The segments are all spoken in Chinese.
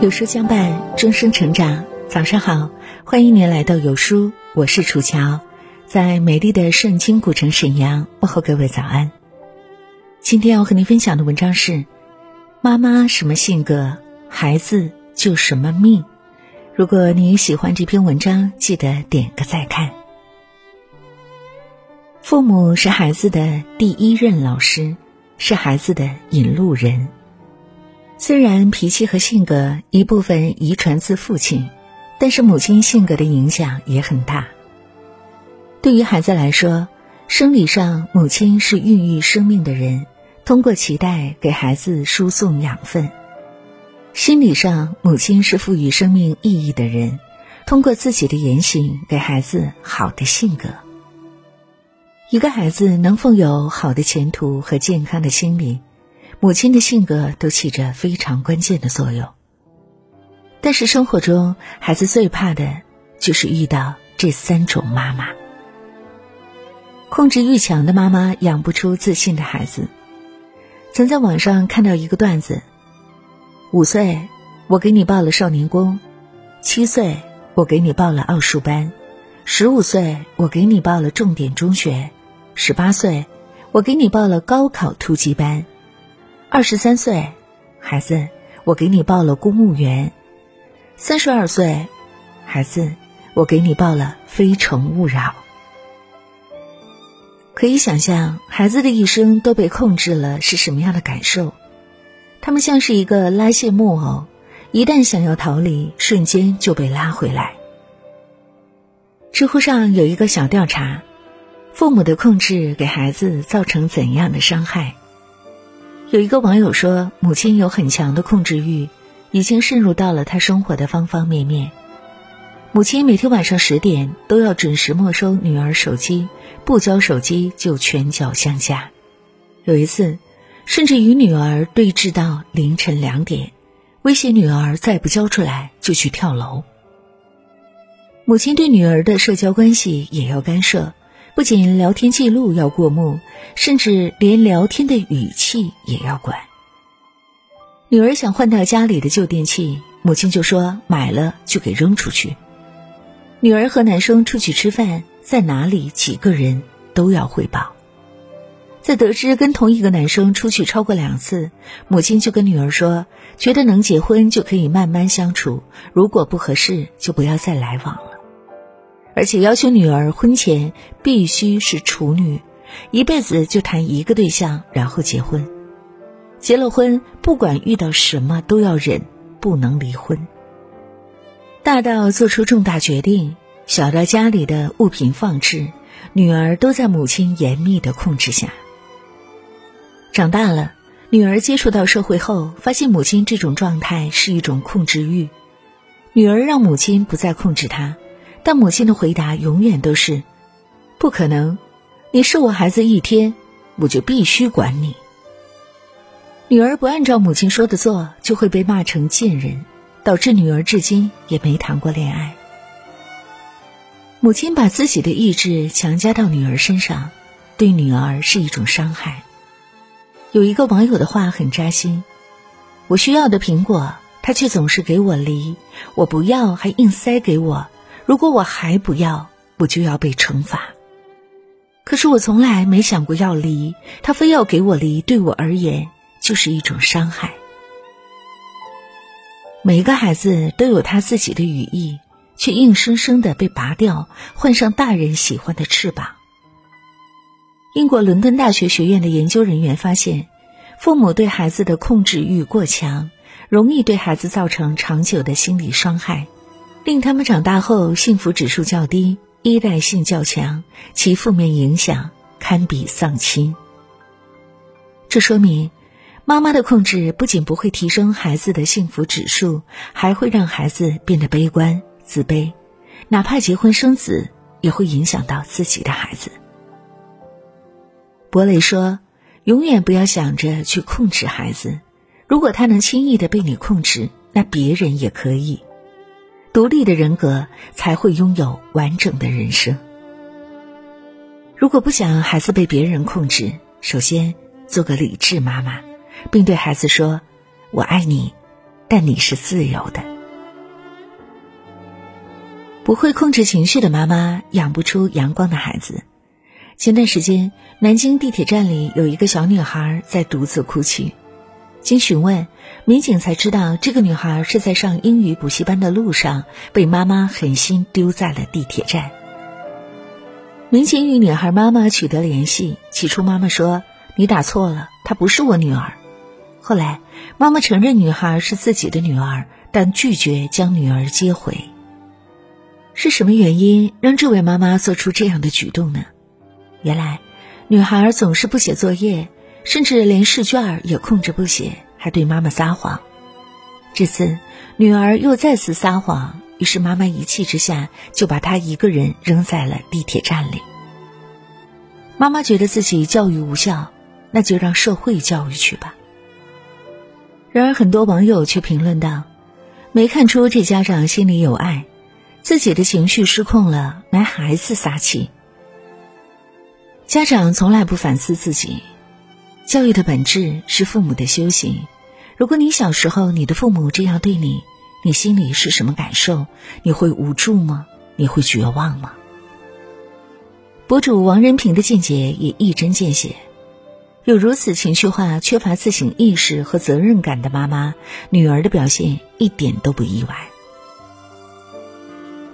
有书相伴，终生成长。早上好，欢迎您来到有书，我是楚乔，在美丽的盛京古城沈阳问候各位早安。今天要和您分享的文章是：妈妈什么性格，孩子就什么命。如果你喜欢这篇文章，记得点个再看。父母是孩子的第一任老师，是孩子的引路人。虽然脾气和性格一部分遗传自父亲，但是母亲性格的影响也很大。对于孩子来说，生理上母亲是孕育生命的人，通过脐带给孩子输送养分；心理上，母亲是赋予生命意义的人，通过自己的言行给孩子好的性格。一个孩子能否有好的前途和健康的心理？母亲的性格都起着非常关键的作用。但是生活中，孩子最怕的就是遇到这三种妈妈：控制欲强的妈妈养不出自信的孩子。曾在网上看到一个段子：五岁，我给你报了少年宫；七岁，我给你报了奥数班；十五岁，我给你报了重点中学；十八岁，我给你报了高考突击班。二十三岁，孩子，我给你报了公务员；三十二岁，孩子，我给你报了非诚勿扰。可以想象，孩子的一生都被控制了是什么样的感受？他们像是一个拉线木偶，一旦想要逃离，瞬间就被拉回来。知乎上有一个小调查：父母的控制给孩子造成怎样的伤害？有一个网友说，母亲有很强的控制欲，已经渗入到了他生活的方方面面。母亲每天晚上十点都要准时没收女儿手机，不交手机就拳脚相加。有一次，甚至与女儿对峙到凌晨两点，威胁女儿再不交出来就去跳楼。母亲对女儿的社交关系也要干涉。不仅聊天记录要过目，甚至连聊天的语气也要管。女儿想换掉家里的旧电器，母亲就说买了就给扔出去。女儿和男生出去吃饭，在哪里几个人都要汇报。在得知跟同一个男生出去超过两次，母亲就跟女儿说，觉得能结婚就可以慢慢相处，如果不合适就不要再来往了。而且要求女儿婚前必须是处女，一辈子就谈一个对象，然后结婚。结了婚，不管遇到什么都要忍，不能离婚。大到做出重大决定，小到家里的物品放置，女儿都在母亲严密的控制下。长大了，女儿接触到社会后，发现母亲这种状态是一种控制欲。女儿让母亲不再控制她。但母亲的回答永远都是：“不可能，你是我孩子一天，我就必须管你。”女儿不按照母亲说的做，就会被骂成贱人，导致女儿至今也没谈过恋爱。母亲把自己的意志强加到女儿身上，对女儿是一种伤害。有一个网友的话很扎心：“我需要的苹果，他却总是给我梨；我不要，还硬塞给我。”如果我还不要，我就要被惩罚。可是我从来没想过要离，他非要给我离，对我而言就是一种伤害。每个孩子都有他自己的羽翼，却硬生生的被拔掉，换上大人喜欢的翅膀。英国伦敦大学学院的研究人员发现，父母对孩子的控制欲过强，容易对孩子造成长久的心理伤害。令他们长大后幸福指数较低，依赖性较强，其负面影响堪比丧亲。这说明，妈妈的控制不仅不会提升孩子的幸福指数，还会让孩子变得悲观、自卑，哪怕结婚生子，也会影响到自己的孩子。博雷说：“永远不要想着去控制孩子，如果他能轻易的被你控制，那别人也可以。”独立的人格才会拥有完整的人生。如果不想孩子被别人控制，首先做个理智妈妈，并对孩子说：“我爱你，但你是自由的。”不会控制情绪的妈妈养不出阳光的孩子。前段时间，南京地铁站里有一个小女孩在独自哭泣。经询问，民警才知道，这个女孩是在上英语补习班的路上被妈妈狠心丢在了地铁站。民警与女孩妈妈取得联系，起初妈妈说：“你打错了，她不是我女儿。”后来，妈妈承认女孩是自己的女儿，但拒绝将女儿接回。是什么原因让这位妈妈做出这样的举动呢？原来，女孩总是不写作业，甚至连试卷也控制不写，还对妈妈撒谎。这次，女儿又再次撒谎，于是妈妈一气之下就把她一个人扔在了地铁站里。妈妈觉得自己教育无效，那就让社会教育去吧。然而，很多网友却评论道：“没看出这家长心里有爱，自己的情绪失控了，拿孩子撒气。”家长从来不反思自己，教育的本质是父母的修行。如果你小时候你的父母这样对你，你心里是什么感受？你会无助吗？你会绝望吗？博主王仁平的见解也一针见血：有如此情绪化、缺乏自省意识和责任感的妈妈，女儿的表现一点都不意外。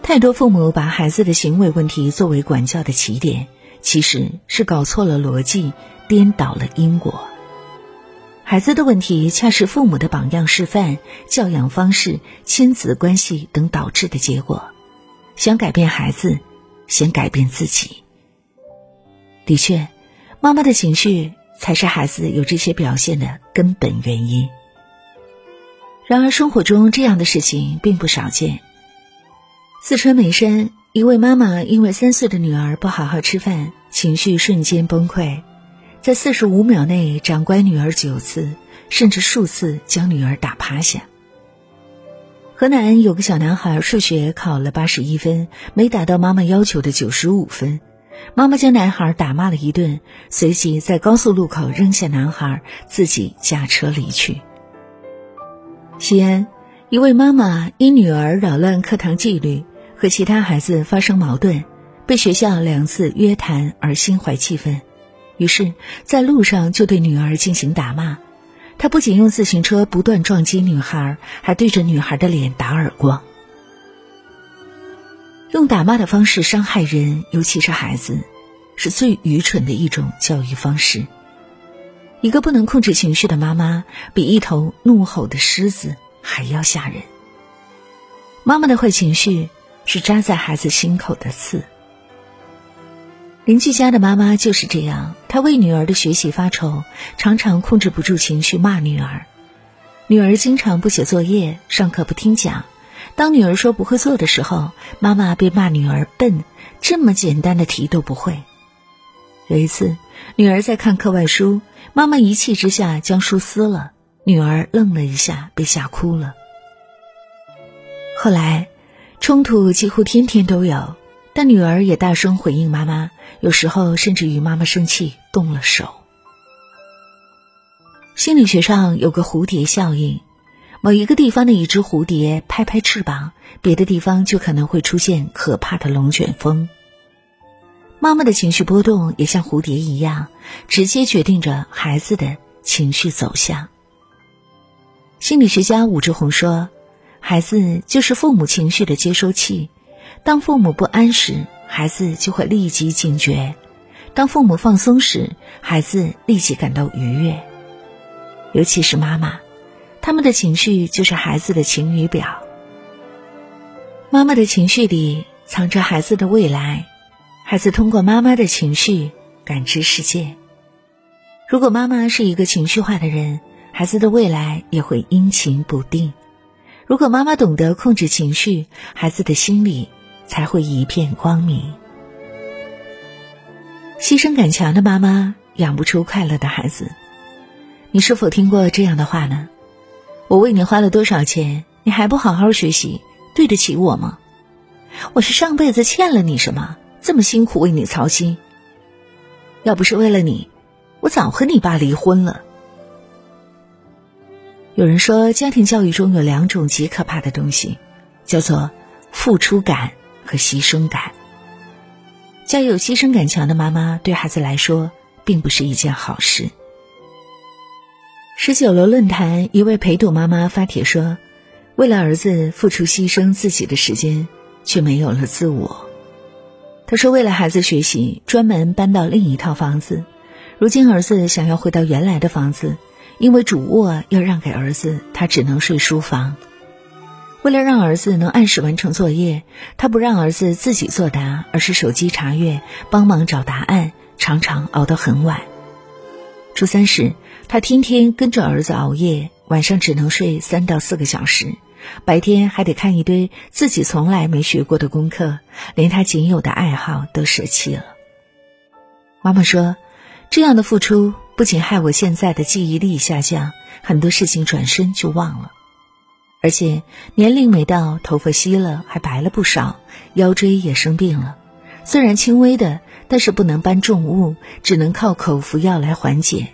太多父母把孩子的行为问题作为管教的起点。其实是搞错了逻辑，颠倒了因果。孩子的问题恰是父母的榜样示范、教养方式、亲子关系等导致的结果。想改变孩子，先改变自己。的确，妈妈的情绪才是孩子有这些表现的根本原因。然而，生活中这样的事情并不少见。四川眉山。一位妈妈因为三岁的女儿不好好吃饭，情绪瞬间崩溃，在四十五秒内掌掴女儿九次，甚至数次将女儿打趴下。河南有个小男孩数学考了八十一分，没达到妈妈要求的九十五分，妈妈将男孩打骂了一顿，随即在高速路口扔下男孩，自己驾车离去。西安，一位妈妈因女儿扰乱课堂纪律。和其他孩子发生矛盾，被学校两次约谈而心怀气愤，于是，在路上就对女儿进行打骂。他不仅用自行车不断撞击女孩，还对着女孩的脸打耳光。用打骂的方式伤害人，尤其是孩子，是最愚蠢的一种教育方式。一个不能控制情绪的妈妈，比一头怒吼的狮子还要吓人。妈妈的坏情绪。是扎在孩子心口的刺。邻居家的妈妈就是这样，她为女儿的学习发愁，常常控制不住情绪骂女儿。女儿经常不写作业，上课不听讲。当女儿说不会做的时候，妈妈便骂女儿笨，这么简单的题都不会。有一次，女儿在看课外书，妈妈一气之下将书撕了，女儿愣了一下，被吓哭了。后来。冲突几乎天天都有，但女儿也大声回应妈妈，有时候甚至与妈妈生气动了手。心理学上有个蝴蝶效应，某一个地方的一只蝴蝶拍拍翅膀，别的地方就可能会出现可怕的龙卷风。妈妈的情绪波动也像蝴蝶一样，直接决定着孩子的情绪走向。心理学家武志红说。孩子就是父母情绪的接收器，当父母不安时，孩子就会立即警觉；当父母放松时，孩子立即感到愉悦。尤其是妈妈，他们的情绪就是孩子的晴雨表。妈妈的情绪里藏着孩子的未来，孩子通过妈妈的情绪感知世界。如果妈妈是一个情绪化的人，孩子的未来也会阴晴不定。如果妈妈懂得控制情绪，孩子的心里才会一片光明。牺牲感强的妈妈养不出快乐的孩子。你是否听过这样的话呢？我为你花了多少钱，你还不好好学习，对得起我吗？我是上辈子欠了你什么，这么辛苦为你操心？要不是为了你，我早和你爸离婚了。有人说，家庭教育中有两种极可怕的东西，叫做付出感和牺牲感。家有牺牲感强的妈妈，对孩子来说并不是一件好事。十九楼论坛一位陪读妈妈发帖说：“为了儿子付出牺牲自己的时间，却没有了自我。”她说：“为了孩子学习，专门搬到另一套房子。如今儿子想要回到原来的房子。”因为主卧要让给儿子，他只能睡书房。为了让儿子能按时完成作业，他不让儿子自己作答，而是手机查阅，帮忙找答案，常常熬得很晚。初三时，他天天跟着儿子熬夜，晚上只能睡三到四个小时，白天还得看一堆自己从来没学过的功课，连他仅有的爱好都舍弃了。妈妈说：“这样的付出。”不仅害我现在的记忆力下降，很多事情转身就忘了，而且年龄没到，头发稀了，还白了不少，腰椎也生病了。虽然轻微的，但是不能搬重物，只能靠口服药来缓解，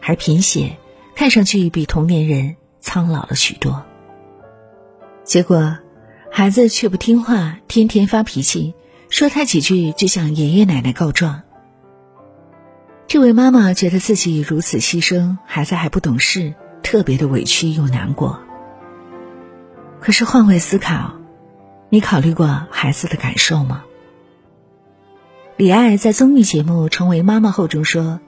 还贫血，看上去比同年人苍老了许多。结果，孩子却不听话，天天发脾气，说他几句就向爷爷奶奶告状。这位妈妈觉得自己如此牺牲，孩子还不懂事，特别的委屈又难过。可是换位思考，你考虑过孩子的感受吗？李艾在综艺节目《成为妈妈后》中说：“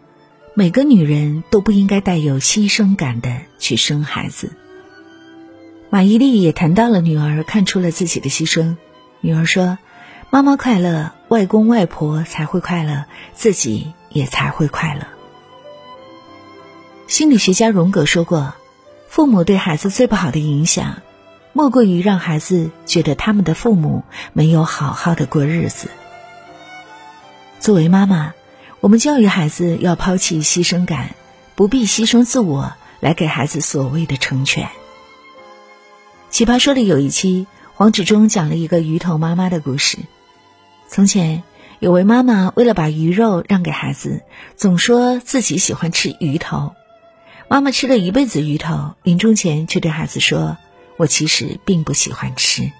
每个女人都不应该带有牺牲感的去生孩子。”马伊琍也谈到了女儿看出了自己的牺牲，女儿说：“妈妈快乐，外公外婆才会快乐，自己。”也才会快乐。心理学家荣格说过，父母对孩子最不好的影响，莫过于让孩子觉得他们的父母没有好好的过日子。作为妈妈，我们教育孩子要抛弃牺牲感，不必牺牲自我来给孩子所谓的成全。奇葩说里有一期，黄执中讲了一个鱼头妈妈的故事。从前。有位妈妈为了把鱼肉让给孩子，总说自己喜欢吃鱼头。妈妈吃了一辈子鱼头，临终前却对孩子说：“我其实并不喜欢吃。”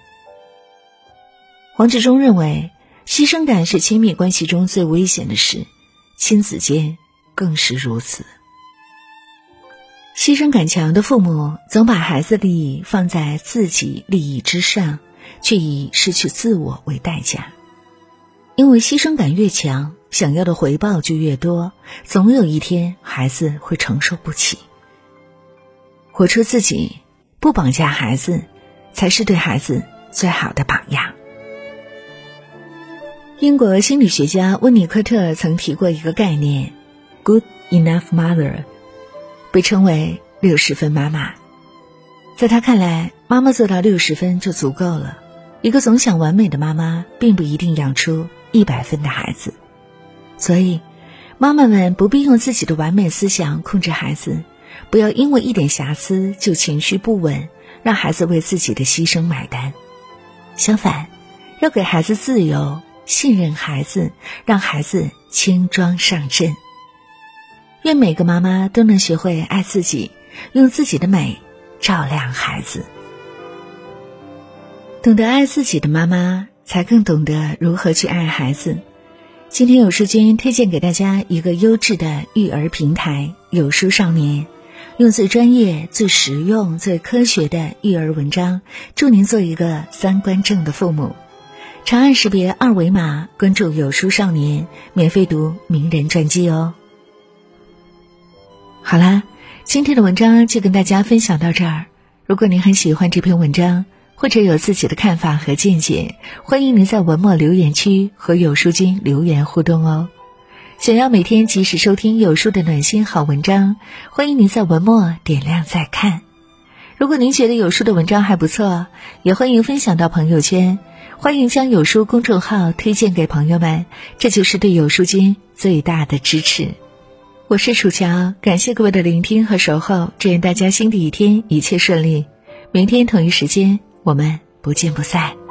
黄志忠认为，牺牲感是亲密关系中最危险的事，亲子间更是如此。牺牲感强的父母总把孩子利益放在自己利益之上，却以失去自我为代价。因为牺牲感越强，想要的回报就越多，总有一天孩子会承受不起。活出自己，不绑架孩子，才是对孩子最好的榜样。英国心理学家温尼科特曾提过一个概念：“good enough mother”，被称为“六十分妈妈”。在他看来，妈妈做到六十分就足够了。一个总想完美的妈妈，并不一定养出。一百分的孩子，所以妈妈们不必用自己的完美思想控制孩子，不要因为一点瑕疵就情绪不稳，让孩子为自己的牺牲买单。相反，要给孩子自由，信任孩子，让孩子轻装上阵。愿每个妈妈都能学会爱自己，用自己的美照亮孩子。懂得爱自己的妈妈。才更懂得如何去爱孩子。今天有书君推荐给大家一个优质的育儿平台——有书少年，用最专业、最实用、最科学的育儿文章，祝您做一个三观正的父母。长按识别二维码关注有书少年，免费读名人传记哦。好啦，今天的文章就跟大家分享到这儿。如果您很喜欢这篇文章，或者有自己的看法和见解，欢迎您在文末留言区和有书君留言互动哦。想要每天及时收听有书的暖心好文章，欢迎您在文末点亮再看。如果您觉得有书的文章还不错，也欢迎分享到朋友圈，欢迎将有书公众号推荐给朋友们，这就是对有书君最大的支持。我是楚乔，感谢各位的聆听和守候，祝愿大家新的一天一切顺利。明天同一时间。我们不见不散。